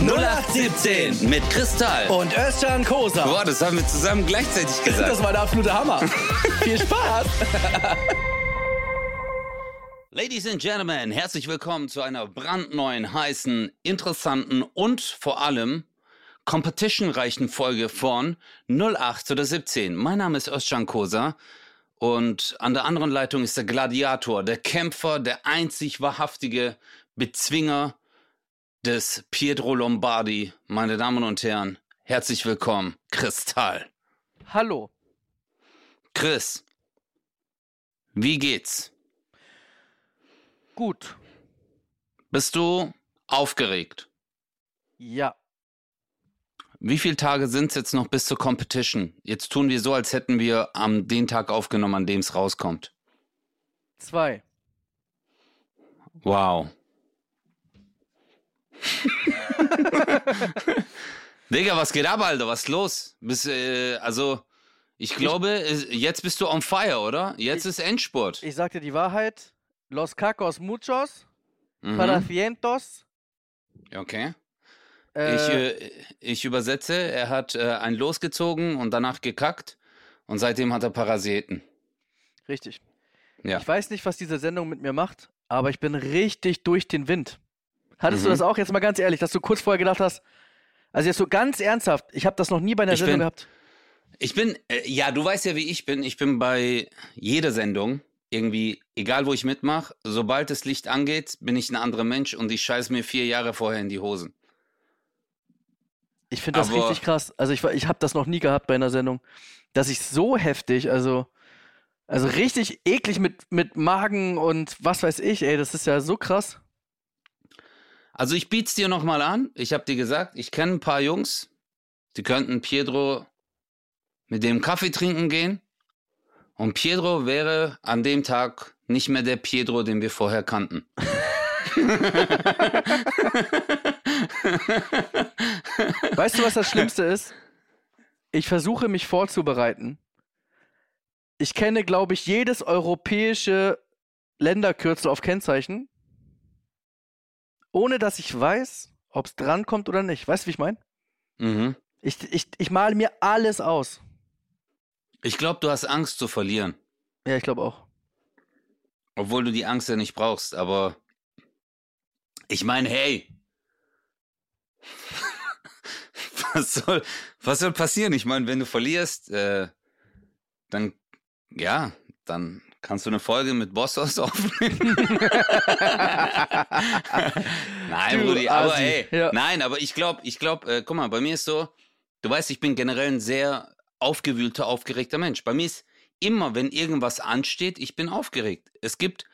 0817 Mit Kristall. und Özcan Kosa. Boah, das haben wir zusammen gleichzeitig gesagt. Das war der absolute Hammer. Viel Spaß. Ladies and Gentlemen, herzlich willkommen zu einer brandneuen, heißen, interessanten und vor allem competitionreichen Folge von 08 oder 17. Mein Name ist Özcan Kosa und an der anderen Leitung ist der Gladiator, der Kämpfer, der einzig wahrhaftige Bezwinger des Pietro Lombardi. Meine Damen und Herren, herzlich willkommen, Kristall. Hallo. Chris, wie geht's? Gut. Bist du aufgeregt? Ja. Wie viele Tage sind es jetzt noch bis zur Competition? Jetzt tun wir so, als hätten wir am den Tag aufgenommen, an dem es rauskommt. Zwei. Wow. Digga, was geht ab, Alter? Was ist los? Bis, äh, also, ich glaube, es- jetzt bist du on fire, oder? Jetzt ist Endspurt. Ich sag dir die Wahrheit. Los cacos muchos. Mhm. Para cientos. Okay. Äh, Ich, äh, ich übersetze, er hat äh, ein Los gezogen und danach gekackt und seitdem hat er Parasiten. richtig. Ja. Ich weiß nicht, was diese Sendung mit mir macht, aber ich bin richtig durch den Wind. Hattest Mhm. du das auch jetzt mal ganz ehrlich, dass du kurz vorher gedacht hast, also jetzt so ganz ernsthaft, ich habe das noch nie bei einer Ich Sendung bin- gehabt. Ich bin, äh, ja, du weißt ja, wie ich bin. Ich bin bei jeder Sendung irgendwie, egal wo ich mitmache, sobald das Licht angeht, bin ich ein anderer Mensch und ich scheiß mir vier Jahre vorher in die Hosen. Ich finde das aber- richtig krass. Also ich, ich habe das noch nie gehabt bei einer Sendung, dass ich so heftig, also also richtig eklig mit mit Magen und was weiß ich, ey, das ist ja so krass. Also ich biet's dir nochmal an. Ich habe dir gesagt, ich kenne ein paar Jungs, die könnten Pietro mit dem Kaffee trinken gehen. Und Pietro wäre an dem Tag nicht mehr der Pietro, den wir vorher kannten. Weißt du, was das Schlimmste ist? Ich versuche mich vorzubereiten. Ich kenne, glaube ich, jedes europäische Länderkürzel auf Kennzeichen, ohne dass ich weiß, ob es drankommt oder nicht. Weißt du, wie ich meine? Mhm. Ich, ich, ich male mir alles aus. Ich glaube, du hast Angst zu verlieren. Ja, ich glaube auch. Obwohl du die Angst ja nicht brauchst, aber ich meine, hey. was, soll, was soll passieren? Ich meine, wenn du verlierst, äh, dann, ja, dann kannst du eine Folge mit Bossos aufnehmen. nein, Du Rudi, aber ey, Ja. nein, aber ich glaube, ich glaube, äh, guck mal, bei mir ist so, du weißt, ich bin generell ein sehr aufgewühlter, aufgeregter Mensch. Bei mir ist immer, wenn irgendwas ansteht, ich bin aufgeregt. Es gibt,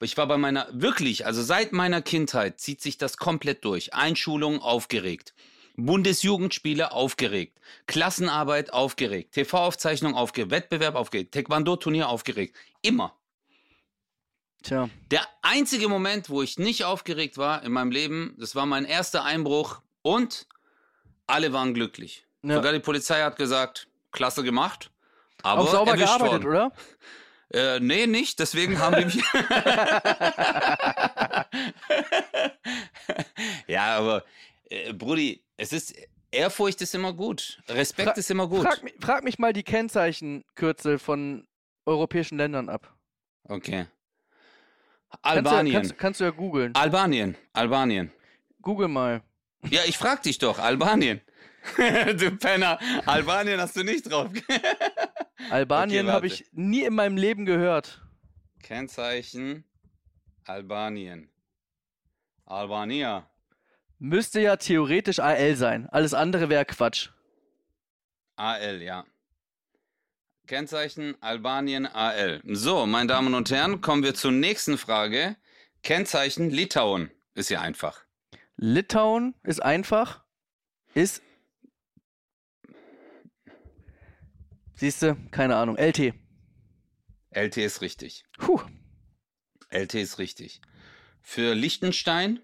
ich war bei meiner, wirklich, also seit meiner Kindheit zieht sich das komplett durch. Einschulung aufgeregt. Bundesjugendspiele aufgeregt. Klassenarbeit aufgeregt. TV-Aufzeichnung aufgeregt. Wettbewerb aufgeregt. Taekwondo-Turnier aufgeregt. Immer. Tja. Der einzige Moment, wo ich nicht aufgeregt war in meinem Leben, das war mein erster Einbruch und alle waren glücklich. Ja. Sogar die Polizei hat gesagt, klasse gemacht. Aber auch sauber gearbeitet, worden. oder? Äh, nee, nicht. Deswegen haben die mich. ja, aber äh, Brudi, es ist Ehrfurcht ist immer gut. Respekt Fra- ist immer gut. Frag, frag mich mal die Kennzeichenkürzel von europäischen Ländern ab. Okay. Kannst du, Albanien. kannst, kannst du ja googeln. Albanien. Albanien. Google mal. Ja, ich frag dich doch. Albanien. du Penner. Albanien hast du nicht drauf. Albanien Okay, habe ich nie in meinem Leben gehört. Kennzeichen Albanien. Albania. Müsste ja theoretisch AL sein. Alles andere wäre Quatsch. AL, ja. Kennzeichen Albanien AL. So, meine Damen und Herren, kommen wir zur nächsten Frage. Kennzeichen Litauen. Ist ja einfach. Litauen ist einfach. Ist. Siehst du? Keine Ahnung. LT. LT ist richtig. Puh. LT ist richtig. Für Liechtenstein?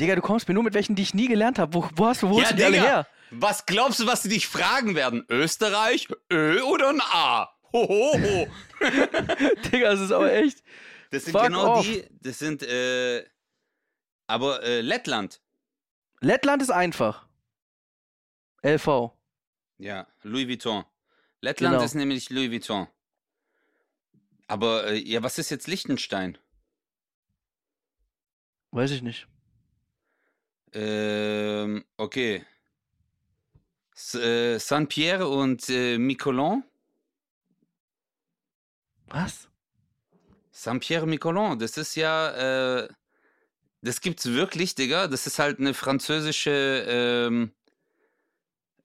Digga, du kommst mir nur mit welchen, die ich nie gelernt habe. Wo, wo hast du, wo Ja, holst du die alle her? Was glaubst du, was sie dich fragen werden? Österreich, Ö oder ein A? Hohoho. Digga, das ist aber echt. Das sind Fuck genau off. die, das sind, äh, aber äh, Lettland. Lettland ist einfach. LV. Ja, Louis Vuitton. Lettland Genau. ist nämlich Louis Vuitton. Aber äh, ja, was ist jetzt Liechtenstein? Weiß ich nicht. Ähm, okay. S äh, Saint-Pierre und äh, Miquelon? Was? Saint-Pierre Miquelon, das ist ja, äh, das gibt's wirklich, Digga. Das ist halt eine französische ähm,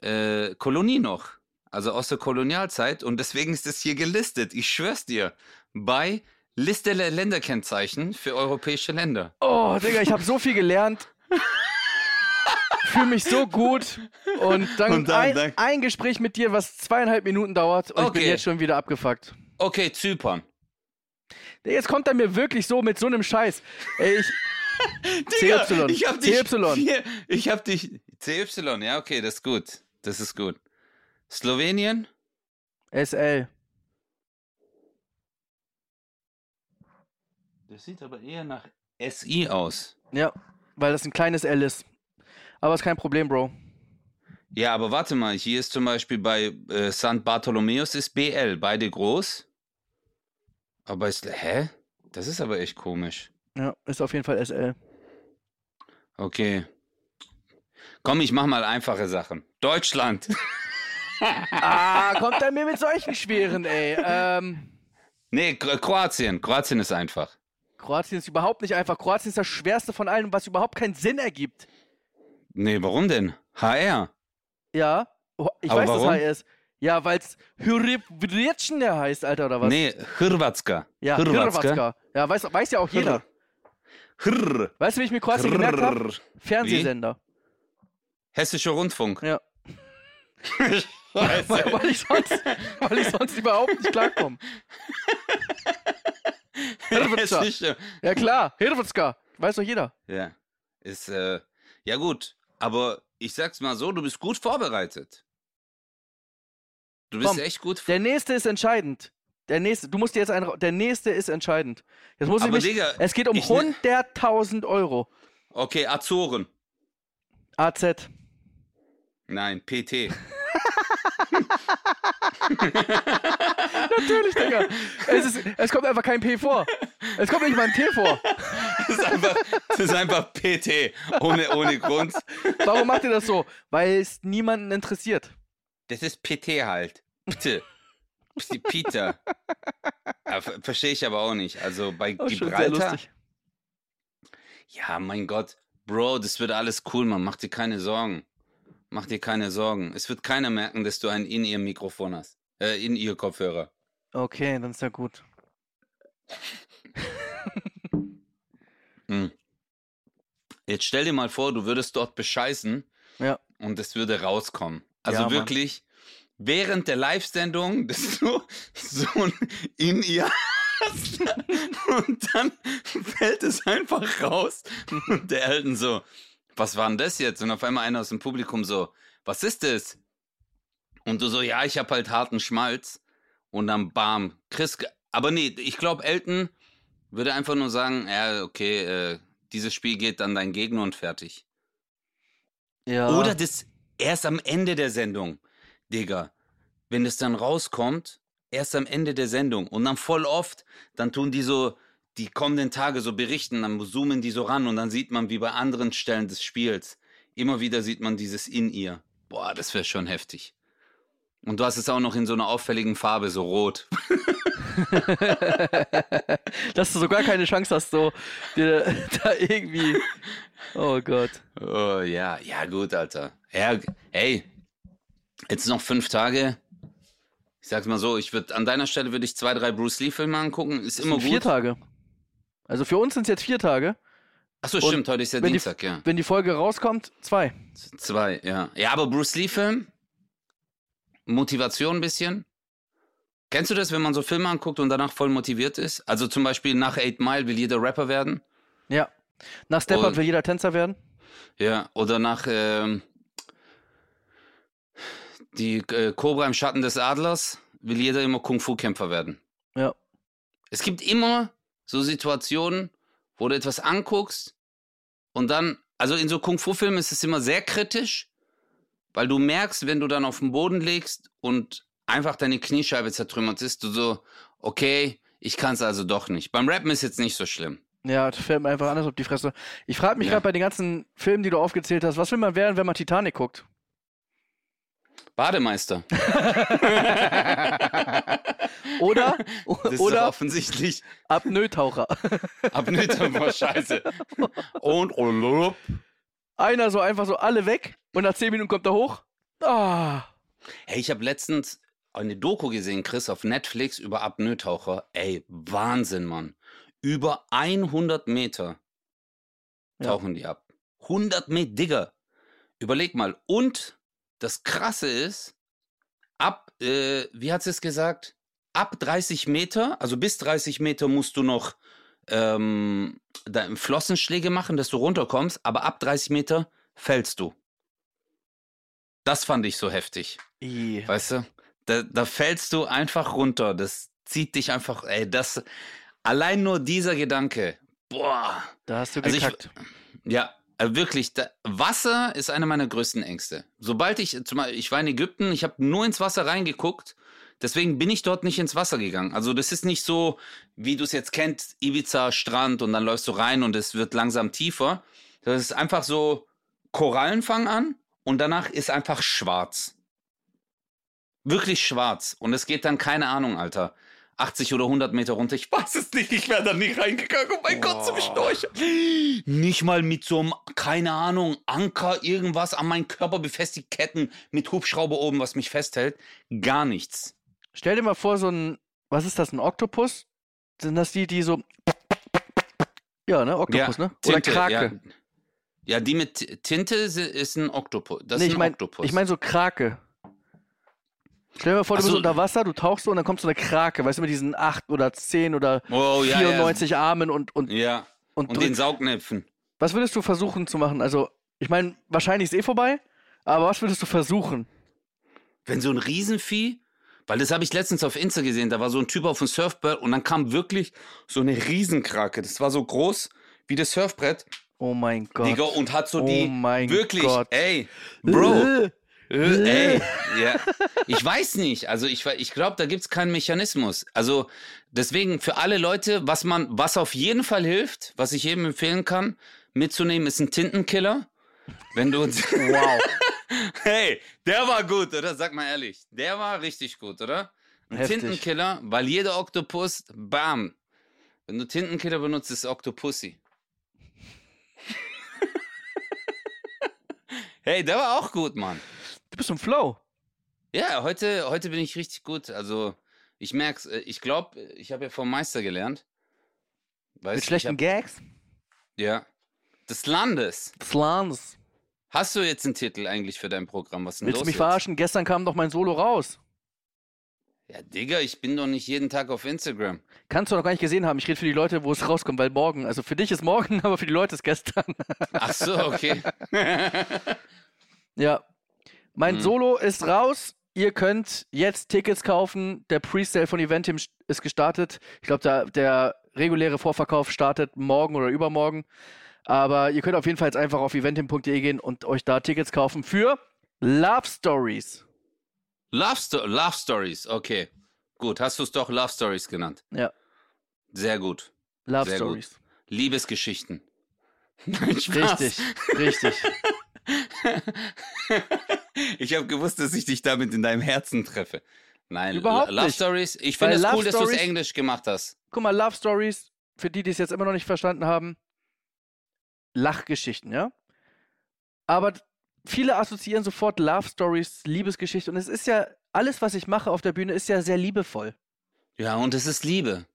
äh, Kolonie noch. Also aus der Kolonialzeit. Und deswegen ist das hier gelistet. Ich schwör's dir. Bei Liste der Länderkennzeichen für europäische Länder. Oh, Digga, ich habe so viel gelernt. Fühle mich so gut. Und dann, Und dann- ein, dann- ein Gespräch mit dir, was zweieinhalb Minuten dauert. Und ich bin Okay. jetzt schon wieder abgefuckt. Okay, Zypern. Jetzt kommt er mir wirklich so mit so einem Scheiß. Ey, ich, Digga, CY. Ich hab dich, CY. Ich hab dich. CY, ja, okay, das ist gut. Das ist gut. Slowenien? SL. Das sieht aber eher nach SI aus. Ja, weil das ein kleines L ist. Aber ist kein Problem, Bro. Ja, aber warte mal, hier ist zum Beispiel bei äh, St. Bartholomäus ist BL, beide groß. Aber ist, hä? Das ist aber echt komisch. Ja, ist auf jeden Fall SL. Okay. Komm, ich mach mal einfache Sachen. Deutschland. Ah, kommt er mir mit solchen schweren, ey. Ähm, nee, Kro- Kroatien. Kroatien ist einfach. Kroatien ist überhaupt nicht einfach. Kroatien ist das schwerste von allen, was überhaupt keinen Sinn ergibt. Nee, warum denn? HR. Ja, oh, ich Aber weiß, warum? dass er ist. Ja, weil es Hyrivritschen heißt, Alter, oder was? Nee, Hrvatska. Ja, Hrvatska. Ja, weiß, weiß ja auch jeder. Hrr. Weißt du, wie ich mir Kroatien gemerkt habe? Fernsehsender. Hessischer Rundfunk. Ja. Weil, weil, ich sonst, weil ich sonst überhaupt nicht klarkomme. Hrvatska. Ja klar, Hrvatska. Weiß doch jeder. Ja. Ist, äh, ja gut. Aber ich sag's mal so, du bist gut vorbereitet. Du bist Komm, echt gut Der nächste ist entscheidend. Der nächste, du musst dir jetzt einen. Der nächste ist entscheidend. Jetzt muss ich mich, Digga, es geht um ich ne- 100.000 Euro. Okay, Azoren. AZ. Nein, PT. Natürlich, Digga. Es, ist, es kommt einfach kein P vor. Es kommt nicht mal ein T vor. Das ist einfach, das ist einfach PT. Ohne, ohne Grund. Warum macht ihr das so? Weil es niemanden interessiert. Das ist PT halt. Bitte. Peter. Ja, ver- Verstehe ich aber auch nicht. Also bei Oh, Gibraltar. Ja, mein Gott. Bro, das wird alles cool, man. Mach dir keine Sorgen. Mach dir keine Sorgen. Es wird keiner merken, dass du ein in ihr Mikrofon hast. Äh, in ihr Kopfhörer. Okay, dann ist ja gut. Hm. Jetzt stell dir mal vor, du würdest dort bescheißen Ja. und es würde rauskommen. Also Ja, Mann. wirklich, während der Live-Sendung, dass du so in ihr hast und dann fällt es einfach raus und der Elton so, was war denn das jetzt? Und auf einmal einer aus dem Publikum so, was ist das? Und du so, ja, ich hab halt harten Schmalz und dann bam, Chris, aber nee, ich glaube Elton würde einfach nur sagen, ja, okay, äh, dieses Spiel geht an deinen Gegner und fertig. Ja. Oder das erst am Ende der Sendung, Digga. Wenn es dann rauskommt, erst am Ende der Sendung und dann voll oft, dann tun die so die kommenden Tage so berichten, dann zoomen die so ran und dann sieht man wie bei anderen Stellen des Spiels, immer wieder sieht man dieses in ihr. Boah, das wäre schon heftig. Und du hast es auch noch in so einer auffälligen Farbe, so rot. Dass du so gar keine Chance hast, so dir da irgendwie. Oh Gott. Oh ja, ja gut, Alter. Ja, hey, jetzt noch fünf Tage. Ich sag's mal so, ich würde an deiner Stelle würde ich zwei, drei Bruce Lee Filme angucken. Ist immer Sind Vier gut. Tage. Also für uns sind es jetzt vier Tage. Achso, stimmt, heute ist ja wenn die- Dienstag, ja. Wenn die Folge rauskommt, zwei. Zwei, ja. Ja, aber Bruce Lee Film Motivation ein bisschen. Kennst du das, wenn man so Filme anguckt und danach voll motiviert ist? Also zum Beispiel nach Eight Mile will jeder Rapper werden. Ja. Nach Step Up will jeder Tänzer werden. Ja, oder nach ähm, die äh, Cobra im Schatten des Adlers will jeder immer Kung-Fu-Kämpfer werden. Ja. Es gibt immer so Situationen, wo du etwas anguckst und dann also in so Kung-Fu-Filmen ist es immer sehr kritisch, weil du merkst, wenn du dann auf den Boden legst und einfach deine Kniescheibe zertrümmert ist, du so, okay, ich kann es also doch nicht. Beim Rappen ist jetzt nicht so schlimm. Ja, das fällt mir einfach anders auf die Fresse. Ich frage mich Ja. gerade bei den ganzen Filmen, die du aufgezählt hast, was will man werden, wenn man Titanic guckt? Bademeister. Oder, Das ist oder offensichtlich Apnoe-Taucher. Boah, scheiße. Und, und Einer so einfach so alle weg und nach 10 Minuten kommt er hoch. Ah. Hey, ich habe letztens eine Doku gesehen, Chris, auf Netflix über Apnoe-Taucher. Ey, Wahnsinn, Mann. Über 100 Meter Ja. tauchen die ab. 100 Meter, Digga. Überleg mal. Und das Krasse ist, ab, äh, wie hat sie es gesagt? Ab 30 Meter, also bis 30 Meter musst du noch ähm, Flossenschläge machen, dass du runterkommst, aber ab 30 Meter fällst du. Das fand ich so heftig. I. Weißt du? Da, da fällst du einfach runter. Das zieht dich einfach, ey, das, allein nur dieser Gedanke, boah. Da hast du Also ich- gekackt. Ja, äh, wirklich, da, Wasser ist einer meiner größten Ängste. Sobald ich, zum Beispiel, ich war in Ägypten, ich habe nur ins Wasser reingeguckt, deswegen bin ich dort nicht ins Wasser gegangen. Also das ist nicht so, wie du es jetzt kennst, Ibiza, Strand und dann läufst du rein und es wird langsam tiefer. Das ist einfach so, Korallen fangen an und danach ist einfach schwarz. Wirklich schwarz. Und es geht dann, keine Ahnung, Alter. 80 oder 100 Meter runter. Ich weiß es nicht. Ich wäre da nicht reingegangen. Oh mein Gott, zum Boah. Storch. Nicht mal mit so einem, keine Ahnung, Anker, irgendwas an meinen Körper befestigt, Ketten mit Hubschrauber oben, was mich festhält. Gar nichts. Stell dir mal vor, so ein, was ist das, ein Oktopus? Sind das die, die so. Ja, ne? Oktopus, ne? Oder Tinte, Krake. Ja, ja, die mit Tinte ist ein Oktopus. Das nee, ist ich ein meine Oktopus. ich mein so Krake. Stell dir mal vor, du Ach bist so. unter Wasser, du tauchst so und dann kommt so eine Krake, weißt du, mit diesen 8 oder 10 oder oh, ja, 94 Armen und, und, Ja, ja. und, Und den Saugnäpfen. Was würdest du versuchen zu machen? Also, ich meine, wahrscheinlich ist eh vorbei, aber was würdest du versuchen? Wenn so ein Riesenvieh, weil das habe ich letztens auf Insta gesehen, da war so ein Typ auf dem Surfbrett und dann kam wirklich so eine Riesenkrake. Das war so groß wie das Surfbrett, Oh mein Gott. Digga, und hat so Oh die mein wirklich, Gott. ey, Bro, Äh, ey, ja. Ich weiß nicht, also ich, ich glaube, da gibt's keinen Mechanismus. Also deswegen für alle Leute, was man, was auf jeden Fall hilft, was ich jedem empfehlen kann, mitzunehmen, ist ein Tintenkiller. Wenn du Wow. Hey, der war gut, oder? Sag mal ehrlich. Der war richtig gut, oder? Ein Heftig. Tintenkiller, weil jeder Oktopus, bam. Wenn du Tintenkiller benutzt, ist Octopussy. Hey, der war auch gut, Mann. Du bist im Flow. Ja, heute, heute bin ich richtig gut. Also, ich merk's. äh, Ich glaube, ich habe ja vom Meister gelernt. Weißt, Mit schlechten hab, Gags. Ja. Des Landes. Slans. Hast du jetzt einen Titel eigentlich für dein Programm? Was Willst du mich jetzt? verarschen? Gestern kam doch mein Solo raus. Ja, Digga, ich bin doch nicht jeden Tag auf Instagram. Kannst du noch gar nicht gesehen haben. Ich rede für die Leute, wo es rauskommt, weil morgen. Also für dich ist morgen, aber für die Leute ist gestern. Ach so, okay. ja. Mein Mhm. Solo ist raus. Ihr könnt jetzt Tickets kaufen. Der Presale von Eventim st- ist gestartet. Ich glaube, der, der reguläre Vorverkauf startet morgen oder übermorgen. Aber ihr könnt auf jeden Fall jetzt einfach auf eventim.de gehen und euch da Tickets kaufen für Love Stories. Love, Sto Love Stories, okay. Gut, hast du es doch Love Stories genannt. Ja, Sehr gut. Love Sehr gut. Stories. Liebesgeschichten. Nein, Spaß. Richtig, richtig. Ich habe gewusst, dass ich dich damit in deinem Herzen treffe. Nein, Überhaupt Lo- Love nicht. Stories. Ich finde es cool, dass du es Stories- Englisch gemacht hast. Guck mal, Love Stories, für die, die es jetzt immer noch nicht verstanden haben, Lachgeschichten, ja? Aber viele assoziieren sofort Love Stories, Liebesgeschichte. Und es ist ja, alles, was ich mache auf der Bühne, ist ja sehr liebevoll. Ja, und es ist Liebe.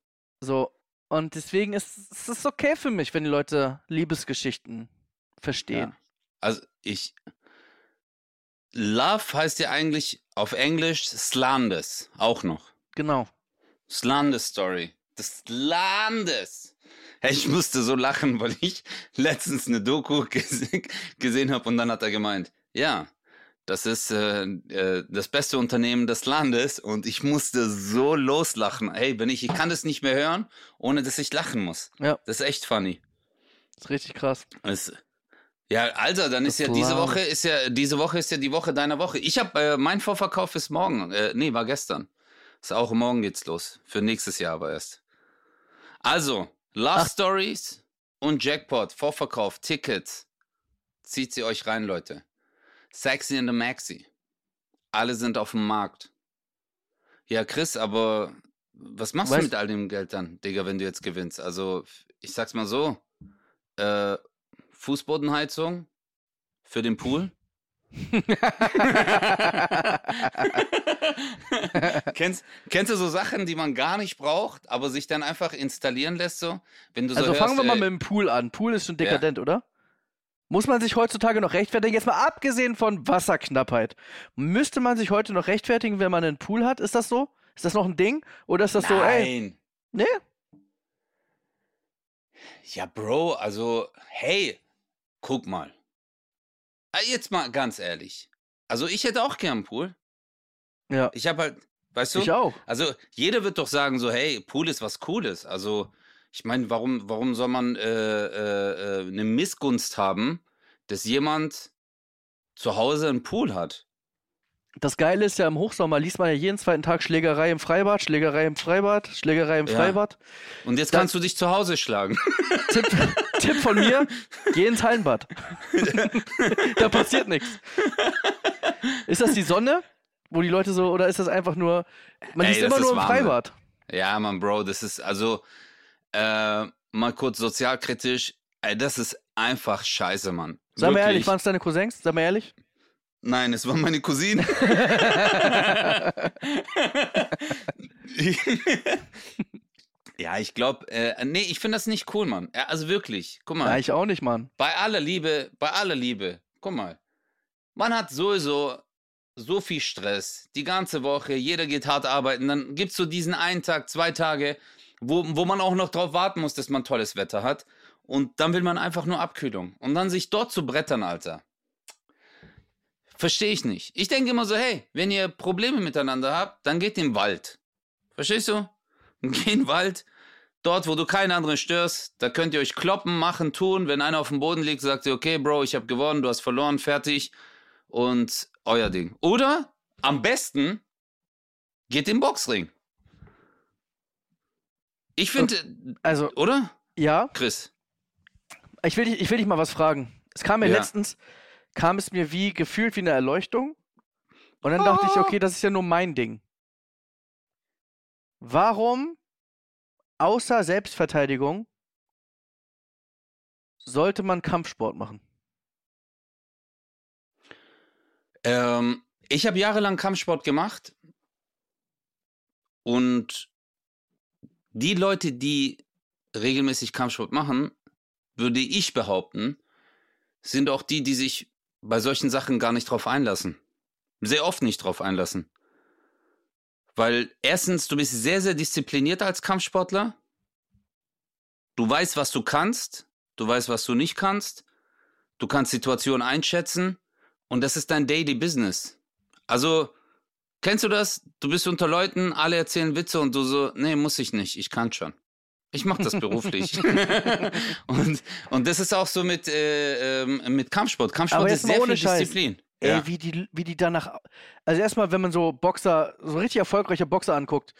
So. Und deswegen ist es okay für mich, wenn die Leute Liebesgeschichten verstehen. Ja. Also ich. Love heißt ja eigentlich auf Englisch Slandes. Auch noch. Genau. Slandes Story. Des Landes. Ich musste so lachen, weil ich letztens eine Doku gese gesehen habe und dann hat er gemeint, ja, das ist äh, äh, das beste Unternehmen des Landes und ich musste so loslachen. Hey, wenn ich, ich kann das nicht mehr hören, ohne dass ich lachen muss. Ja. Das ist echt funny. ist richtig krass. Es, Ja, Alter, dann ist ja diese Wow. Woche ist ja diese Woche ist ja die Woche deiner Woche. Ich habe äh, mein Vorverkauf ist morgen. Äh, nee, war gestern. Ist auch morgen geht's los. Für nächstes Jahr aber erst. Also, Love Ach. Stories und Jackpot, Vorverkauf, Tickets. Zieht sie euch rein, Leute. Sexy in the Maxi. Alle sind auf dem Markt. Ja, Chris, aber was machst Weißt- du mit all dem Geld dann, Digga, wenn du jetzt gewinnst? Also, ich sag's mal so. Äh, Fußbodenheizung für den Pool. kennst, kennst du so Sachen, die man gar nicht braucht, aber sich dann einfach installieren lässt so? Wenn du so Also hörst, fangen wir mal äh, mit dem Pool an. Pool ist schon dekadent, oder? Muss man sich heutzutage noch rechtfertigen? Jetzt mal abgesehen von Wasserknappheit. Müsste man sich heute noch rechtfertigen, wenn man einen Pool hat? Ist das so? Ist das noch ein Ding? Oder ist das so, ey, Nein. nee? Ja, Bro, also, hey, guck mal. Ah, Jetzt mal ganz ehrlich. Also, ich hätte auch gern einen Pool. Ja, Ich habe halt, weißt du? ich auch. Also, jeder wird doch sagen so, hey, Pool ist was Cooles. Also, ich meine, warum, warum soll man äh, äh, äh, eine Missgunst haben, dass jemand zu Hause einen Pool hat? Das Geile ist ja, im Hochsommer liest man ja jeden zweiten Tag Schlägerei im Freibad, Schlägerei im Freibad, Schlägerei im Ja. Freibad. Und jetzt Da- kannst du dich zu Hause schlagen. Tipp, Tipp von mir, geh ins Hallenbad. da passiert nichts. Ist das die Sonne? Wo die Leute so, oder ist das einfach nur, man Ey, liest immer nur im. Freibad. Ja, Mann, Bro, das ist also äh, mal kurz sozialkritisch. Ey, das ist einfach scheiße, Mann. Sag mal ehrlich, waren es deine Cousins? Sag mal ehrlich. Nein, es war meine Cousine. ja, ich glaube, äh, nee, ich finde das nicht cool, Mann. Ja, also wirklich, guck mal. Ja, ich auch nicht, Mann. bei aller Liebe, bei aller Liebe, guck mal. Man hat sowieso so viel Stress, die ganze Woche, jeder geht hart arbeiten, dann gibt's so diesen einen Tag, zwei Tage, wo, wo man auch noch drauf warten muss, dass man tolles Wetter hat. Und dann will man einfach nur Abkühlung. Und dann sich dort zu brettern, Alter. Verstehe ich nicht. Ich denke immer so, hey, wenn ihr Probleme miteinander habt, dann geht in den Wald. Verstehst du? Geh in den Wald, dort, wo du keinen anderen störst, da könnt ihr euch kloppen, machen, tun. Wenn einer auf dem Boden liegt, sagt ihr, okay, Bro, ich habe gewonnen, du hast verloren, fertig. Und euer Ding. Oder am besten geht in den Boxring. Ich finde, Also, oder? ja, Chris. ich will, dich, ich will dich mal was fragen. Es kam mir Ja. letztens, kam es mir wie, gefühlt wie eine Erleuchtung. Und dann dachte ich, okay, das ist ja nur mein Ding. Warum, außer Selbstverteidigung, sollte man Kampfsport machen? Ähm, ich habe jahrelang Kampfsport gemacht und die Leute, die regelmäßig Kampfsport machen, würde ich behaupten, sind auch die, die sich bei solchen Sachen gar nicht drauf einlassen. Sehr oft nicht drauf einlassen. Weil erstens, du bist sehr, sehr diszipliniert als Kampfsportler. Du weißt, was du kannst. Du weißt, was du nicht kannst. Du kannst Situationen einschätzen. Und das ist dein Daily Business. Also, kennst du das? Du bist unter Leuten, alle erzählen Witze und du so, nee, muss ich nicht, ich kann schon. Ich mache das beruflich. und, und das ist auch so mit, äh, ähm, mit Kampfsport. Kampfsport ist sehr viel Scheiß. Disziplin. Ey, Ja. wie die, wie die danach. Also erstmal, wenn man so Boxer, so richtig erfolgreiche Boxer anguckt,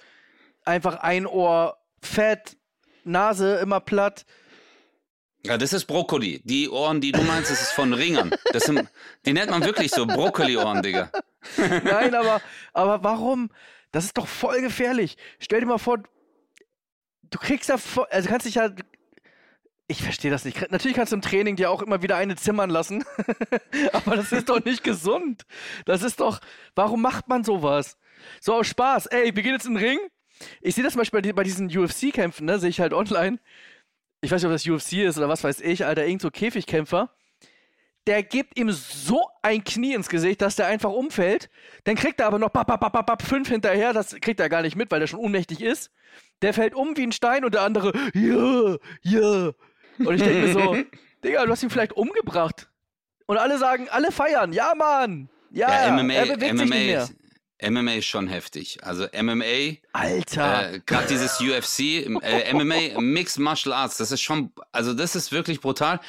einfach ein Ohr fett, Nase immer platt. ja, das ist Brokkoli. Die Ohren, die du meinst, das ist von Ringern. Das sind, die nennt man wirklich so Brokkoli-Ohren, Digga. Nein, aber, aber warum? Das ist doch voll gefährlich. Stell dir mal vor, du kriegst ja also kannst dich ja. Ich verstehe das nicht. Natürlich kannst du im Training dir auch immer wieder eine zimmern lassen. aber das ist doch nicht gesund. Das ist doch. Warum macht man sowas? So aus Spaß. Ey, wir gehen jetzt in den Ring. Ich sehe das zum Beispiel bei diesen UFC-Kämpfen, ne? Sehe ich halt online. Ich weiß nicht, ob das UFC ist oder was weiß ich, Alter, irgend so Käfigkämpfer der gibt ihm so ein Knie ins Gesicht, dass der einfach umfällt. Dann kriegt er aber noch bap, bap, bap, bap, fünf hinterher. Das kriegt er gar nicht mit, weil der schon ohnmächtig ist. Der fällt um wie ein Stein und der andere, ja, ja. Und ich denke mir so, Digga, du hast ihn vielleicht umgebracht. Und alle sagen, alle feiern, ja, Mann. Ja, Ja, MMA, er bewegt sich nicht mehr. MMA, MMA ist schon heftig. Also MMA, Alter. äh, gerade dieses UFC, äh, MMA, Mixed Martial Arts, das ist schon, also das ist wirklich brutal.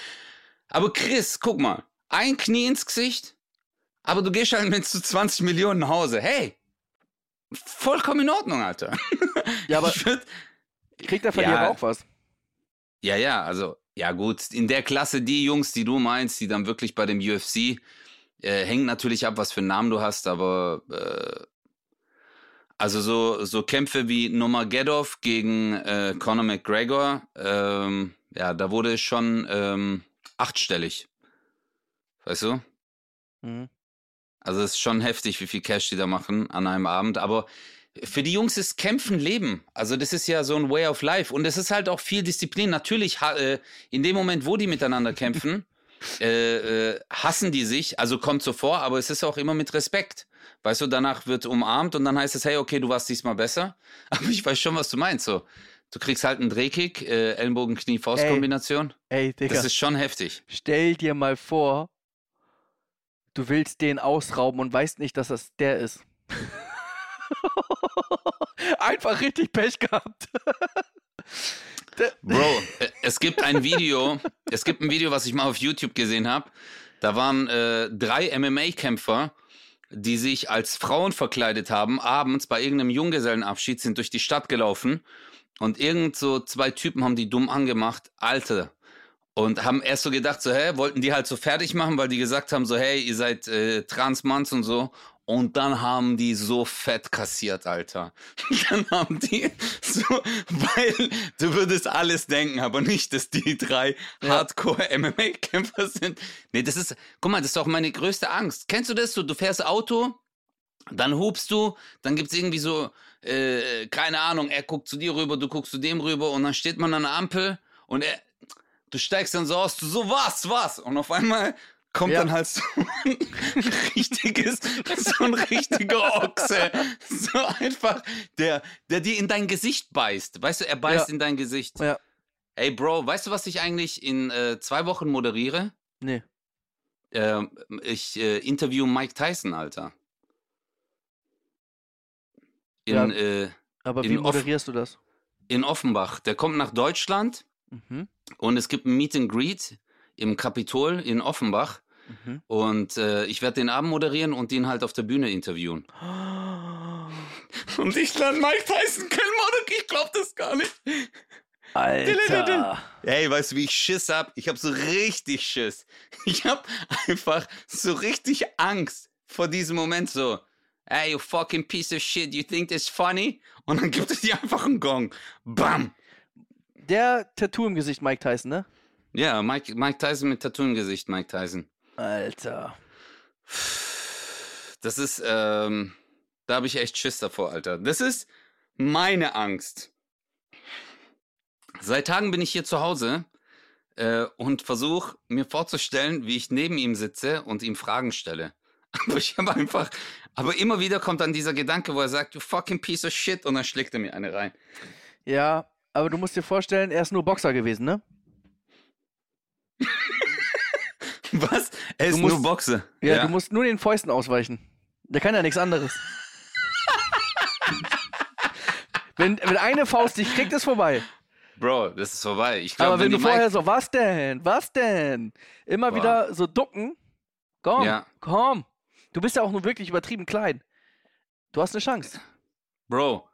Aber Chris, guck mal, ein Knie ins Gesicht, aber du gehst halt mit zu 20 Millionen nach Hause. Hey, vollkommen in Ordnung, Alter. Ja, aber würd, kriegt der Verlierer Ja. auch was? ja, ja, also, ja gut, in der Klasse die Jungs, die du meinst, die dann wirklich bei dem UFC, äh, hängt natürlich ab, was für einen Namen du hast, aber äh, also so, so Kämpfe wie Nomagedov gegen äh, Conor McGregor, ähm, ja, da wurde schon ähm, achtstellig. Weißt du? Mhm. Also es ist schon heftig, wie viel Cash die da machen an einem Abend. Aber für die Jungs ist Kämpfen Leben. Also das ist ja so ein Way of Life. Und es ist halt auch viel Disziplin. Natürlich, äh, in dem Moment, wo die miteinander kämpfen, äh, äh, hassen die sich. Also kommt so vor, aber es ist auch immer mit Respekt. Weißt du, danach wird umarmt und dann heißt es, hey, okay, du warst diesmal besser. Aber ich weiß schon, was du meinst. So, du kriegst halt einen Drehkick, äh, Ellenbogen, Knie, Faustkombination. Ey, Digga, Das ist schon heftig. stell dir mal vor, du willst den ausrauben und weißt nicht, dass das der ist. Einfach richtig Pech gehabt. Bro, äh, es gibt ein Video, es gibt ein Video, was ich mal auf YouTube gesehen habe. Da waren äh, drei MMA-Kämpfer, die sich als Frauen verkleidet haben, abends bei irgendeinem Junggesellenabschied sind durch die Stadt gelaufen und irgend so zwei Typen haben die dumm angemacht, Alte. Und haben erst so gedacht, so, hä, wollten die halt so fertig machen, weil die gesagt haben, so, hey, ihr seid äh, Transmanns und so. Und dann haben die so fett kassiert, Alter. Dann haben die so, weil du würdest alles denken, aber nicht, dass die drei Ja. Hardcore-MMA-Kämpfer sind. Nee, das ist, guck mal, das ist auch meine größte Angst. Kennst du das? Du, du fährst Auto, dann hubst du, dann gibt's irgendwie so, äh, keine Ahnung, er guckt zu dir rüber, du guckst zu dem rüber und dann steht man an der Ampel und er, du steigst dann so aus, du so, was, was? Und auf einmal kommt Ja. dann halt so ein richtiges, so ein richtiger Ochse. So einfach, der, der dir in dein Gesicht beißt. Weißt du, er beißt Ja. in dein Gesicht. Ja. Ey, Bro, weißt du, was ich eigentlich in äh, zwei Wochen moderiere? Nee. Ähm, ich äh, interview Mike Tyson, Alter. In, Ja. äh, Aber In wie off- moderierst du das? in Offenbach. Der kommt nach Deutschland Mhm. und es gibt ein Meet and Greet im Kapitol in Offenbach. Mhm. Und äh, ich werde den Abend moderieren und ihn halt auf der Bühne interviewen. Und ich lerne Mike Tyson kennen, Mann, ich glaub das gar nicht. Alter. Ey, weißt du, wie ich Schiss hab? Ich hab so richtig Schiss. Ich hab einfach so richtig Angst vor diesem Moment so. Hey, you fucking piece of shit, you think this funny? Und dann gibt es dir einfach einen Gong. Bam! Der Tattoo im Gesicht, Mike Tyson, ne? Ja, Mike, Mike Tyson mit Tattoo im Gesicht, Mike Tyson. Alter. Das ist, ähm, da habe ich echt Schiss davor, Alter. Das ist meine Angst. Seit Tagen bin ich hier zu Hause äh, und versuche mir vorzustellen, wie ich neben ihm sitze und ihm Fragen stelle. Aber ich habe einfach, aber immer wieder kommt dann dieser Gedanke, wo er sagt, you fucking piece of shit, und dann schlägt er mir eine rein. Ja, aber du musst dir vorstellen, er ist nur Boxer gewesen, ne? Was? Er ist musst- nur Boxe. Ja, du musst nur den Fäusten ausweichen. Der kann ja nichts anderes. wenn, wenn eine Faust dich kriegt, ist vorbei. Bro, das ist vorbei. Ich glaube, Aber wenn, die du vorher Mike- so, was denn? Was denn? Immer Boah. wieder so ducken. Komm, Ja. komm. Du bist ja auch nur wirklich übertrieben klein. Du hast eine Chance. Bro,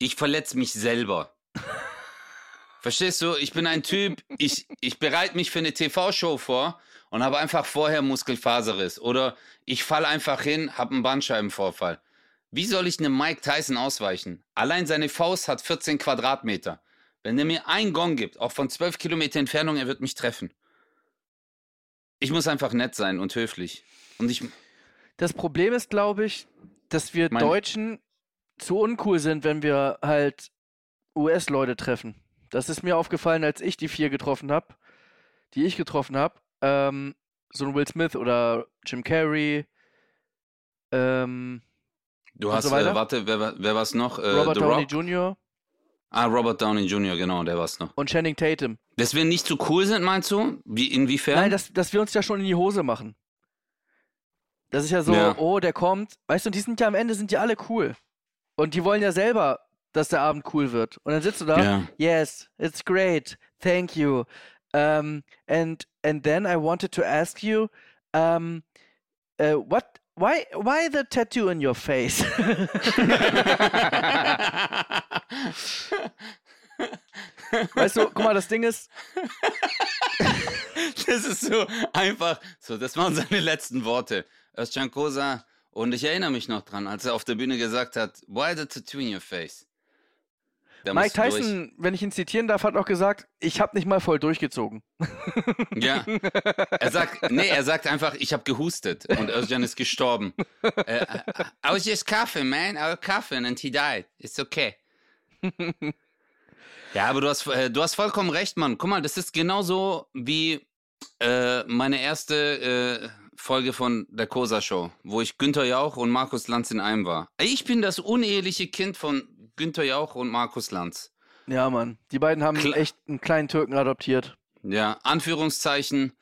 ich verletze mich selber. Verstehst du? Ich bin ein Typ, ich, ich bereite mich für eine TV-Show vor und habe einfach vorher Muskelfaserriss. Oder ich falle einfach hin, habe einen Bandscheibenvorfall. Wie soll ich einem Mike Tyson ausweichen? Allein seine Faust hat 14 Quadratmeter. Wenn er mir einen Gong gibt, auch von 12 Kilometer Entfernung, er wird mich treffen. Ich muss einfach nett sein und höflich. Und ich, Das Problem ist, glaube ich, dass wir Mein- Deutschen zu uncool sind, wenn wir halt US-Leute treffen. Das ist mir aufgefallen, als ich die vier getroffen habe, die ich getroffen habe. Ähm, so ein Will Smith oder Jim Carrey, ähm, du hast, so äh, warte, wer, war- wer war's noch? Äh, Robert The Downey Rock? Jr. Ah, Robert Downey Jr., genau, der war's noch. und Channing Tatum. Dass wir nicht so cool sind, meinst du? Wie, inwiefern? Nein, dass, dass wir uns ja schon in die Hose machen. Das ist ja so, Ja. oh, der kommt. Weißt du, die sind ja am Ende sind die alle cool. Und die wollen ja selber, dass der Abend cool wird. Und dann sitzt du da, Ja. yes, it's great, thank you. Um, and and then I wanted to ask you, um, uh, what, why, why the tattoo on your face? weißt du, guck mal, das Ding ist, Das ist so einfach. So, das waren seine letzten Worte. Özcan Kosa. Und ich erinnere mich noch dran, als er auf der Bühne gesagt hat, why the tattoo in your face? Da Mike. Tyson, wenn ich ihn zitieren darf, hat auch gesagt, ich habe nicht mal voll durchgezogen. Ja. Er sagt, nee, er sagt einfach, ich habe gehustet und Özcan ist gestorben. Äh, I was just coughing, man. I was coughing and he died. It's okay. Ja, aber du hast, äh, du hast vollkommen recht, Mann. Guck mal, das ist genauso wie äh, meine erste äh, Folge von der Cosa Show, wo ich Günther Jauch und Markus Lanz in einem war. Ich bin das uneheliche Kind von Günther Jauch und Markus Lanz. Ja, Mann. Die beiden haben Kla- echt einen kleinen Türken adoptiert. Ja, Anführungszeichen,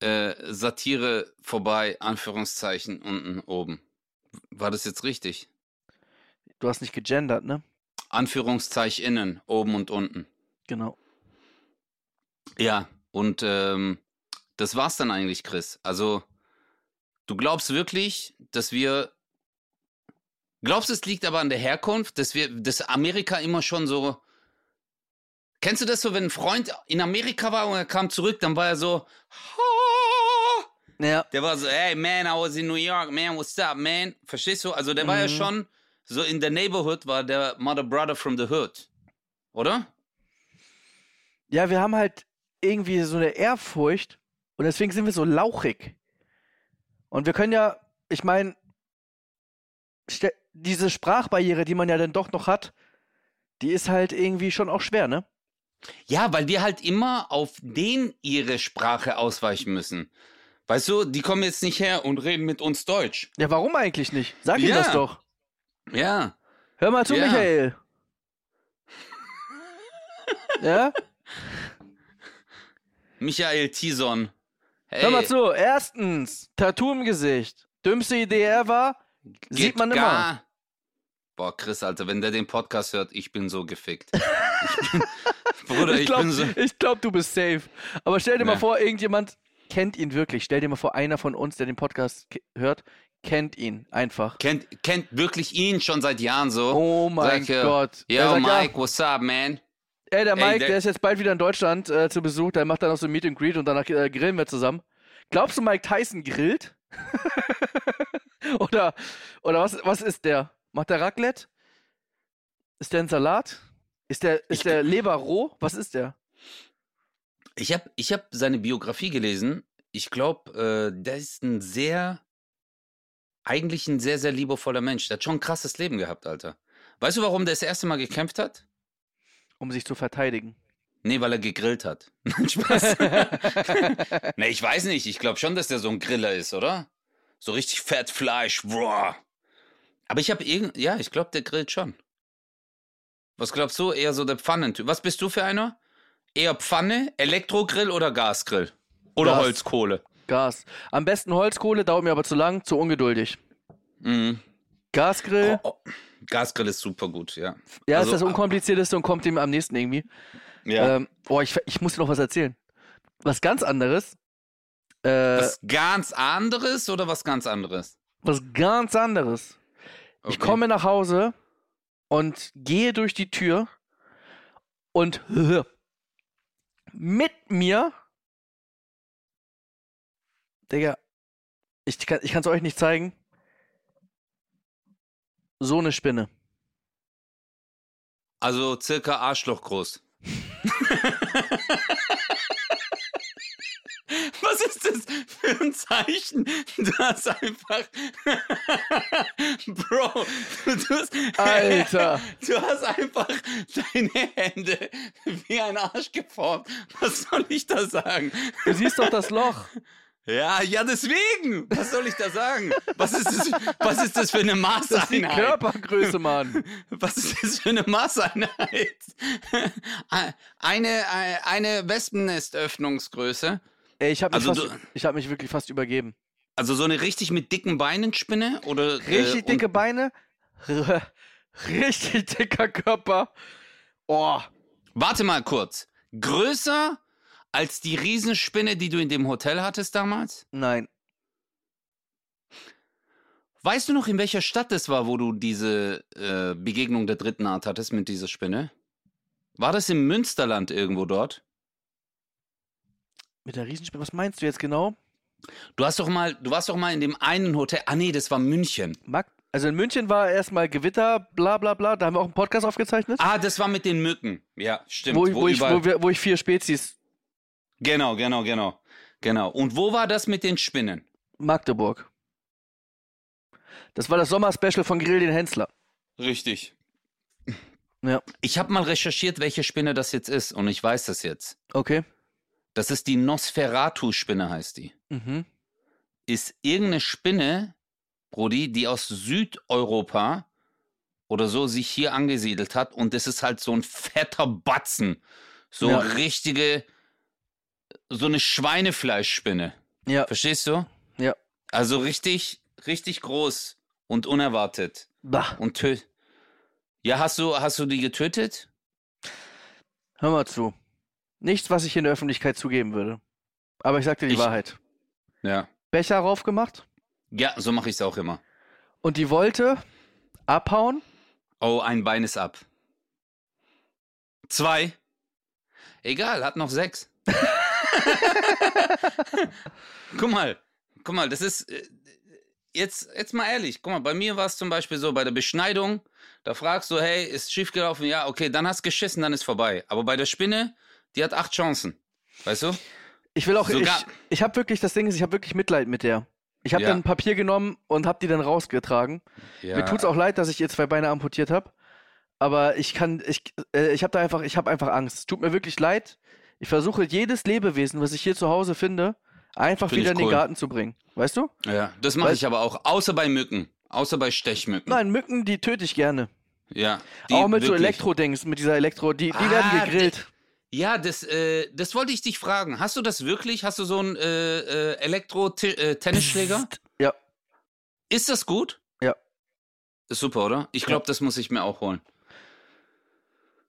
äh, Satire vorbei, Anführungszeichen unten oben. War das jetzt richtig? Du hast nicht gegendert, ne? Anführungszeichen innen, oben und unten. Genau. Ja, und ähm, das war's dann eigentlich, Chris. Also, du glaubst wirklich, dass wir. Glaubst du, es liegt aber an der Herkunft, dass wir, dass Amerika immer schon so. Kennst du das so, wenn ein Freund in Amerika war und er kam zurück, dann war er so. Ja. Der war so, hey man, I was in New York, man, what's up, man? Verstehst du? Also der war ja Mhm. schon so in der Neighborhood, war der Mother Brother from the Hood. Oder? Ja, wir haben halt irgendwie so eine Ehrfurcht und deswegen sind wir so lauchig. Und wir können ja, ich meine, diese Sprachbarriere, die man ja dann doch noch hat, die ist halt irgendwie schon auch schwer, ne? Ja, weil wir halt immer auf den ihre Sprache ausweichen müssen. Weißt du, die kommen jetzt nicht her und reden mit uns Deutsch. Ja, warum eigentlich nicht? Sag Ja. das doch. Ja. Hör mal zu, Ja. Michael. ja? Michael Tison. Hey, Hör mal zu. Erstens, Tattoo im Gesicht. Dümmste Idee ever. Sieht geht man immer. gar- Boah, Chris, Alter, wenn der den Podcast hört, ich bin so gefickt. Ich bin, Bruder, ich, ich glaube, bin so. glaub, du bist safe. Aber stell dir mal Ja. vor, irgendjemand kennt ihn wirklich. Stell dir mal vor, einer von uns, der den Podcast hört, kennt ihn einfach. Kennt, kennt wirklich ihn schon seit Jahren so. Oh mein Sag, äh, Gott. Yo, sagt, ja, Mike, what's up, man? Ey, der Ey, Mike, der- der ist jetzt bald wieder in Deutschland äh, zu Besuch. Der macht dann auch so ein Meet and Greet und danach äh, grillen wir zusammen. Glaubst du, Mike Tyson grillt? oder oder was, was ist der? Macht der Raclette? Ist der ein Salat? Ist der, ist Ich- der Leber roh? Was ist der? Ich habe ich hab seine Biografie gelesen. Ich glaube, äh, der ist ein sehr, eigentlich ein sehr, sehr liebevoller Mensch. Der hat schon ein krasses Leben gehabt, Alter. Weißt du, warum der das erste Mal gekämpft hat? Um sich zu verteidigen. Nee, weil er gegrillt hat. Nein, Spaß. nee, ich weiß nicht. Ich glaube schon, dass der so ein Griller ist, oder? So richtig Fettfleisch. Boah. Aber ich habe irgend, ja, ich glaube, der grillt schon. Was glaubst du? Eher so der Pfannentyp. Was bist du für einer? Eher Pfanne, Elektrogrill oder Gasgrill? Oder Gas. Holzkohle? Gas. Am besten Holzkohle, dauert mir aber zu lang, zu ungeduldig. Mhm. Gasgrill, Oh, oh. Gasgrill ist super gut, ja. ja, also, ist das unkomplizierteste und kommt dem am nächsten irgendwie. Ja. Ähm, boah, ich, ich muss dir noch was erzählen. Was ganz anderes. Äh, was ganz anderes oder was ganz anderes? was ganz anderes. Ich Okay. komme nach Hause und gehe durch die Tür und mit mir, Digga, ich kann es euch nicht zeigen, so eine Spinne. Also circa Arschloch groß. Was ist das für ein Zeichen? Du hast einfach. Bro, du, du hast, Alter. Du hast einfach deine Hände wie ein Arsch geformt. Was soll ich da sagen? Du siehst doch das Loch. Ja, ja, deswegen. Was soll ich da sagen? Was ist das, was ist das für eine Das ist die Maßeinheit? Körpergröße, Mann. Was ist das für eine Maßeinheit? Eine, eine Wespennestöffnungsgröße. Ey, ich habe mich, Also fast- du- ich hab mich wirklich fast übergeben. Also so eine richtig mit dicken Beinen Spinne? Oder, Richtig äh, dicke Beine, richtig dicker Körper. Oh, Warte mal kurz. Größer als die Riesenspinne, die du in dem Hotel hattest damals? Nein. Weißt du noch, in welcher Stadt das war, wo du diese äh, Begegnung der dritten Art hattest mit dieser Spinne? War das im Münsterland irgendwo dort? Mit der Riesenspinne, was meinst du jetzt genau? Du hast doch mal, du warst doch mal in dem einen Hotel. Ah nee, das war München. Mag also in München war erstmal Gewitter, bla bla bla. Da haben wir auch einen Podcast aufgezeichnet. Ah, das war mit den Mücken. Ja, stimmt. wo, wo, ich, überall- wo, wo ich vier Spezies. Genau, genau, genau. Genau. Und wo war das mit den Spinnen? Magdeburg. Das war das Sommerspecial von Grill den Hensler. Richtig. Ja. Ich habe mal recherchiert, welche Spinne das jetzt ist und ich weiß das jetzt. Okay. Das ist die Nosferatu-Spinne, heißt die. Mhm. Ist irgendeine Spinne, Brody, die aus Südeuropa oder so sich hier angesiedelt hat und das ist halt so ein fetter Batzen. So Ja. richtige, so eine Schweinefleischspinne. Ja. Verstehst du? Ja. Also richtig, richtig groß und unerwartet. Bah. Und tö Ja, hast du, hast du die getötet? Hör mal zu. Nichts, was ich in der Öffentlichkeit zugeben würde. Aber ich sag dir die Ich- Wahrheit. Ja. Becher raufgemacht Ja, so mache ich es auch immer. und die wollte abhauen. Oh, ein Bein ist ab. Zwei. Egal, hat noch sechs. guck mal, guck mal, das ist. äh, Jetzt, jetzt mal ehrlich, guck mal, bei mir war es zum Beispiel so, bei der Beschneidung, da fragst du, hey, ist schief gelaufen? Ja, okay, dann hast geschissen, dann ist vorbei. Aber bei der Spinne, die hat acht Chancen. Weißt du? Ich will auch, Sogar- ich, ich habe wirklich, das Ding ist, ich habe wirklich Mitleid mit der. Ich habe Ja. dann Papier genommen und habe die dann rausgetragen. Ja. Mir tut's auch leid, dass ich ihr zwei Beine amputiert habe. Aber ich kann, ich, äh, ich habe da einfach, ich habe einfach Angst. Es tut mir wirklich leid. Ich versuche jedes Lebewesen, was ich hier zu Hause finde, einfach Find wieder in den cool. Garten zu bringen. Weißt du? Ja, das mache ich aber auch. Außer bei Mücken. Außer bei Stechmücken. Nein, Mücken, die töte ich gerne. Ja. auch mit so wirklich- Elektro-Dings, mit dieser Elektro, die, die Ah, werden gegrillt. Ja, das, äh, das wollte ich dich fragen. Hast du das wirklich? Hast du so einen äh, äh, Elektro-Tennisschläger? Ja. Ist das gut? Ja. Ist super, oder? Ich glaube, das muss ich mir auch holen.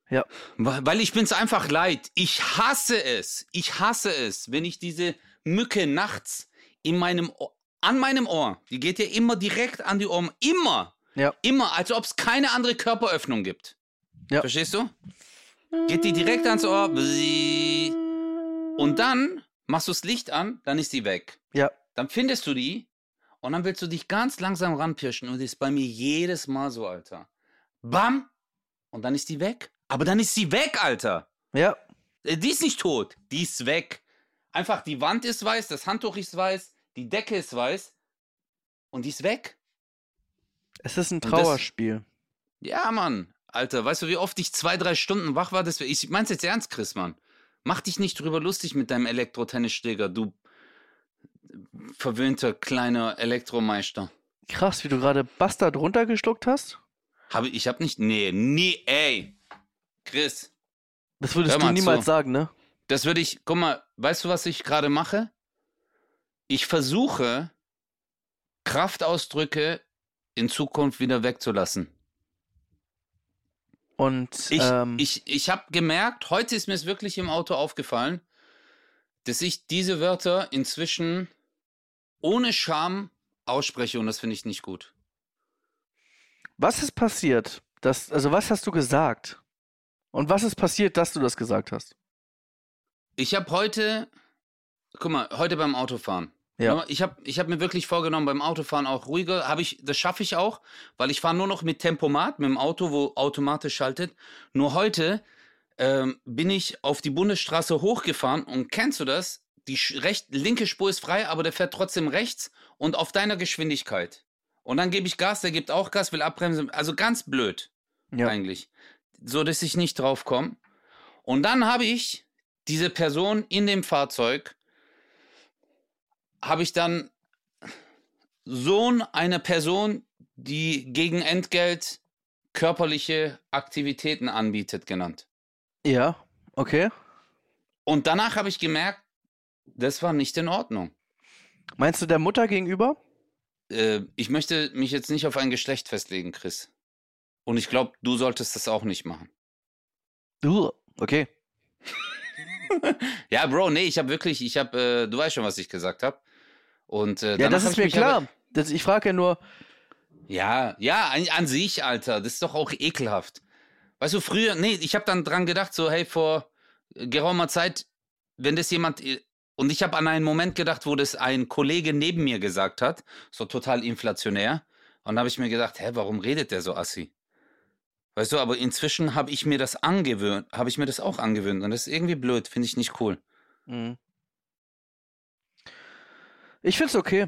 Ja. Weil ich bin's einfach leid. Ich hasse es. Ich hasse es, wenn ich diese Mücke nachts in meinem Ohr, an meinem Ohr, die geht ja immer direkt an die Ohren, immer, Ja. immer, als ob es keine andere Körperöffnung gibt. Ja. Verstehst du? Geht die direkt ans Ohr. Und dann machst du das Licht an, dann ist die weg. Ja. Dann findest du die und dann willst du dich ganz langsam ranpirschen und das ist bei mir jedes Mal so, Alter. Bam! Und dann ist die weg. Aber dann ist sie weg, Alter. Ja. Äh, Die ist nicht tot, die ist weg. Einfach die Wand ist weiß, das Handtuch ist weiß, die Decke ist weiß und die ist weg. Es ist ein das- Trauerspiel. Ja, Mann. Alter, weißt du, wie oft ich zwei, drei Stunden wach war? Das, ich mein's jetzt ernst, Chris, Mann. Mach dich nicht drüber lustig mit deinem Elektro-Tennisschläger, du verwöhnter kleiner Elektromeister. Krass, wie du gerade Bastard runtergeschluckt hast. Habe ich hab nicht. Nee, nie, ey. Chris, Das würdest du mal niemals zu. sagen, ne? das würde ich. Guck mal, weißt du, was ich gerade mache? Ich versuche, Kraftausdrücke in Zukunft wieder wegzulassen. Und Ich, ähm, ich, ich habe gemerkt, heute ist mir es wirklich im Auto aufgefallen, dass ich diese Wörter inzwischen ohne Scham ausspreche und das finde ich nicht gut. was ist passiert? Das, also was hast du gesagt? Und was ist passiert, dass du das gesagt hast? Ich habe heute, guck mal, heute beim Autofahren. Ja. Ich habe ich hab mir wirklich vorgenommen, beim Autofahren auch ruhiger, habe ich, das schaffe ich auch, weil ich fahre nur noch mit Tempomat, mit dem Auto, wo automatisch schaltet. Nur heute ähm, bin ich auf die Bundesstraße hochgefahren und kennst du das? Die recht, linke Spur ist frei, aber der fährt trotzdem rechts und auf deiner Geschwindigkeit. Und dann gebe ich Gas, der gibt auch Gas, will abbremsen. Also ganz blöd Ja. eigentlich. So, dass ich nicht drauf komme. Und dann habe ich diese Person in dem Fahrzeug, habe ich dann Sohn einer Person, die gegen Entgelt körperliche Aktivitäten anbietet, genannt. Ja, okay. Und danach habe ich gemerkt, das war nicht in Ordnung. Meinst du der Mutter gegenüber? Äh, ich möchte mich jetzt nicht auf ein Geschlecht festlegen, Chris. Und ich glaube, du solltest das auch nicht machen. Uh, okay. ja, Bro, nee, ich habe wirklich, ich habe, äh, du weißt schon, was ich gesagt habe. Und äh, Ja, das ist mir klar. aber- Das, ich frage ja nur, Ja, ja, an, an sich, Alter, das ist doch auch ekelhaft. Weißt du, früher, nee, ich habe dann dran gedacht, so, hey, vor geraumer Zeit, wenn das jemand, und ich habe an einen Moment gedacht, wo das ein Kollege neben mir gesagt hat, so total inflationär, und da habe ich mir gedacht, hä, warum redet der so assi? Weißt du, aber inzwischen habe ich mir das angewöhnt, habe ich mir das auch angewöhnt, und das ist irgendwie blöd, finde ich nicht cool. Mhm. Ich find's okay.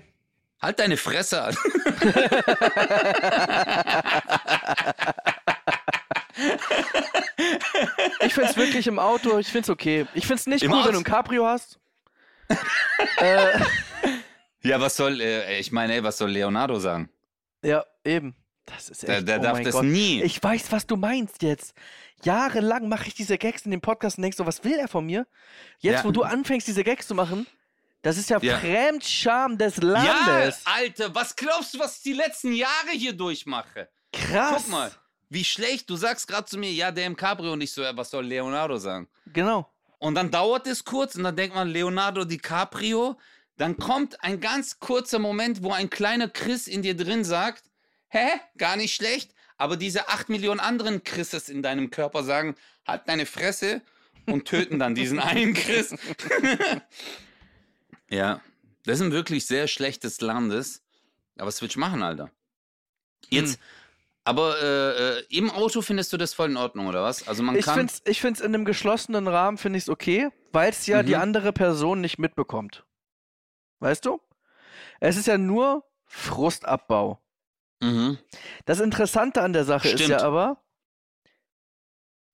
Halt deine Fresse, Alter. Ich find's wirklich im Auto, ich find's okay. Ich find's nicht Im cool, Auto? wenn du ein Cabrio hast. äh, Ja, was soll, äh, ich meine, ey, was soll Leonardo sagen? ja, eben. Das ist echt, Der, der oh darf das Gott. nie. Ich weiß, was du meinst jetzt. Jahrelang mache ich diese Gags in dem Podcast und denkst so, was will er von mir? Jetzt, Ja. wo du anfängst, diese Gags zu machen, das ist ja, Ja. Fremdscham des Ja, Landes. Alter, was glaubst du, was ich die letzten Jahre hier durchmache? Krass. Guck mal, wie schlecht. Du sagst gerade zu mir, ja, der im Cabrio und ich so, ja, was soll Leonardo sagen? Genau. Und dann dauert es kurz und dann denkt man, Leonardo DiCaprio. Dann kommt ein ganz kurzer Moment, wo ein kleiner Chris in dir drin sagt, hä, gar nicht schlecht. Aber diese acht Millionen anderen Chrises in deinem Körper sagen, halt deine Fresse und töten dann diesen einen Chris. ja, das ist ein wirklich sehr schlechtes Landes. Aber was willst du machen, Alter? Jetzt, aber äh, äh, im Auto findest du das voll in Ordnung, oder was? Also man Ich kann. find's, ich find's in einem geschlossenen Rahmen, finde ich's okay, weil es ja Mhm. die andere Person nicht mitbekommt. Weißt du? Es ist ja nur Frustabbau. Mhm. Das Interessante an der Sache ist Stimmt. ja aber,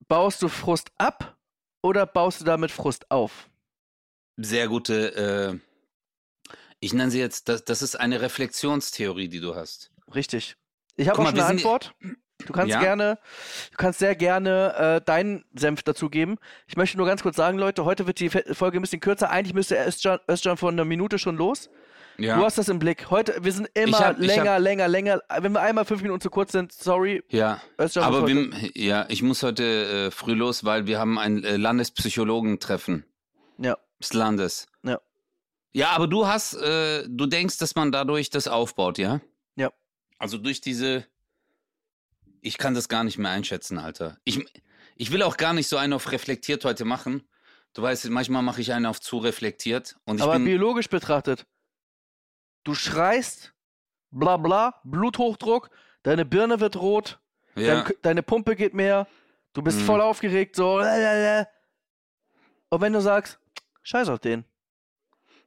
baust du Frust ab oder baust du damit Frust auf? sehr gute, äh, ich nenne sie jetzt, das, das ist eine Reflexionstheorie, die du hast. Richtig. Ich habe auch mal, schon eine Antwort. Du kannst Ja? gerne, du kannst sehr gerne äh, deinen Senf dazugeben. Ich möchte nur ganz kurz sagen, Leute, heute wird die Folge ein bisschen kürzer. Eigentlich müsste Özcan, Özcan vor einer Minute schon los. Ja. Du hast das im Blick. Heute, wir sind immer hab- länger, hab- länger, länger. Wenn wir einmal fünf Minuten zu kurz sind, sorry. ja. Aber wir, ja, ich muss heute äh, früh los, weil wir haben ein äh, Landespsychologentreffen Ja. des Landes. Ja. Ja, aber du hast, äh, du denkst, dass man dadurch das aufbaut, ja? Ja. Also durch diese, ich kann das gar nicht mehr einschätzen, Alter. Ich, ich will auch gar nicht so einen auf reflektiert heute machen. Du weißt, manchmal mache ich einen auf zu reflektiert und Aber biologisch betrachtet, du schreist, bla bla, Bluthochdruck, deine Birne wird rot, ja, dein, deine Pumpe geht mehr, du bist Mhm. voll aufgeregt, so. lalalala. Und wenn du sagst, scheiß auf den.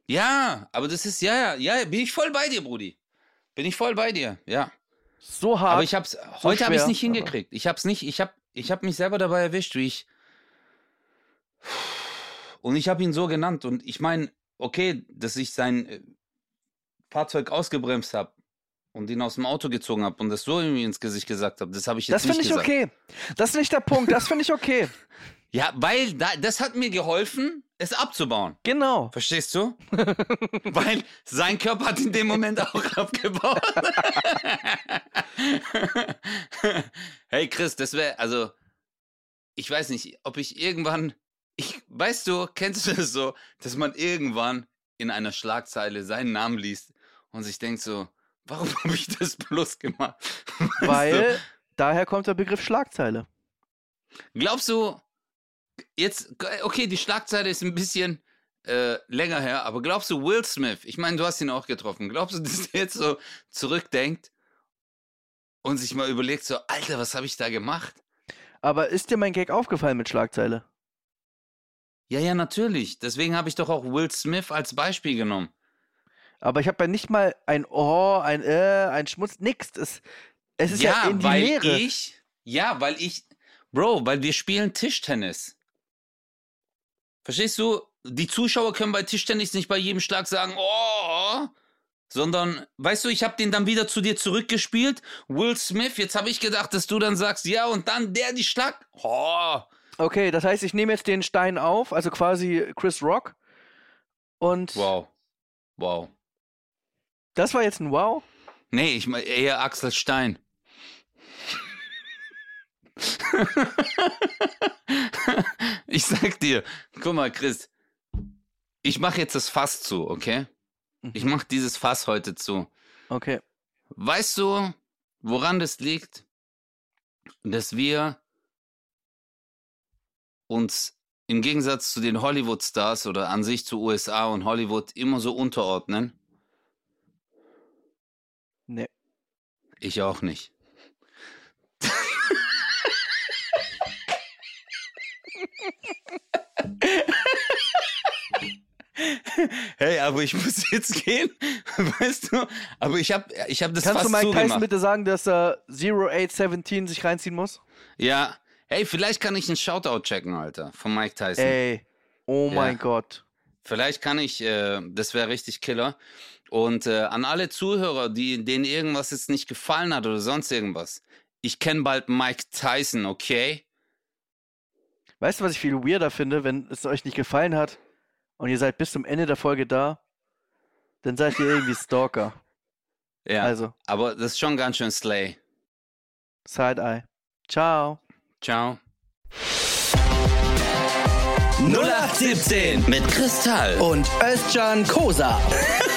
ja, aber das ist, ja, ja, ja, bin ich voll bei dir, Brudi. Bin ich voll bei dir, ja. So hart. Aber ich hab's, heute habe ich es nicht hingekriegt. Ich hab's nicht, ich hab, ich hab mich selber dabei erwischt, wie ich. Und ich habe ihn so genannt. Und ich meine, okay, dass ich sein äh, Fahrzeug ausgebremst habe und ihn aus dem Auto gezogen habe und das so irgendwie ins Gesicht gesagt habe, das habe ich jetzt das finde nicht ich gesagt. okay. Das ist nicht der Punkt, das finde ich okay. Ja, weil da, das hat mir geholfen, es abzubauen. Genau. Verstehst du? Weil sein Körper hat in dem Moment auch abgebaut. hey Chris, das wäre, also, ich weiß nicht, ob ich irgendwann, ich, weißt du, kennst du das so, dass man irgendwann in einer Schlagzeile seinen Namen liest und sich denkt so, warum habe ich das bloß gemacht? Weißt du? Weil daher kommt der Begriff Schlagzeile. Glaubst du, jetzt, okay, die Schlagzeile ist ein bisschen äh, länger her, aber glaubst du, Will Smith, ich meine, du hast ihn auch getroffen, glaubst du, dass der jetzt so zurückdenkt und sich mal überlegt, so, Alter, was habe ich da gemacht? Aber ist dir mein Gag aufgefallen mit Schlagzeile? Ja, ja, natürlich. Deswegen habe ich doch auch Will Smith als Beispiel genommen. Aber ich habe ja nicht mal ein Oh, ein Äh, ein Schmutz, nix. Es, es ist ja, in die weil Leere. ich, ja, weil ich, Bro, weil wir spielen Tischtennis. Verstehst du? Die Zuschauer können bei Tischtennis nicht bei jedem Schlag sagen, oh, sondern, weißt du, ich habe den dann wieder zu dir zurückgespielt. Will Smith, jetzt habe ich gedacht, dass du dann sagst, ja, und dann der die Schlag. Oh, Okay, das heißt, ich nehme jetzt den Stein auf, also quasi Chris Rock. Und wow. Wow. Das war jetzt ein Wow. Nee, ich meine eher Axel Stein. ich sag dir, guck mal, Chris, ich mache jetzt das Fass zu, okay? Ich mache dieses Fass heute zu. Okay. Weißt du, woran das liegt? Dass wir uns im Gegensatz zu den Hollywood-Stars oder an sich zu USA und Hollywood immer so unterordnen? Nee. Ich auch nicht. Hey, aber ich muss jetzt gehen, weißt du? Aber ich habe ich hab das Kannst fast du Mike. Tyson bitte sagen, dass er 0817 sich reinziehen muss? Ja. Hey, vielleicht kann ich einen Shoutout checken, Alter, von Mike Tyson. Ey. Oh Ja. mein Gott. Vielleicht kann ich, äh, das wäre richtig Killer. Und äh, an alle Zuhörer, die, denen irgendwas jetzt nicht gefallen hat oder sonst irgendwas. Ich kenne bald Mike Tyson, okay? Weißt du, was ich viel weirder finde, wenn es euch nicht gefallen hat und ihr seid bis zum Ende der Folge da, dann seid ihr irgendwie Stalker. Ja. Also, Aber das ist schon ganz schön slay. Side-Eye. Ciao. Ciao. 0817 Mit Kristall. und Özcan Kosa.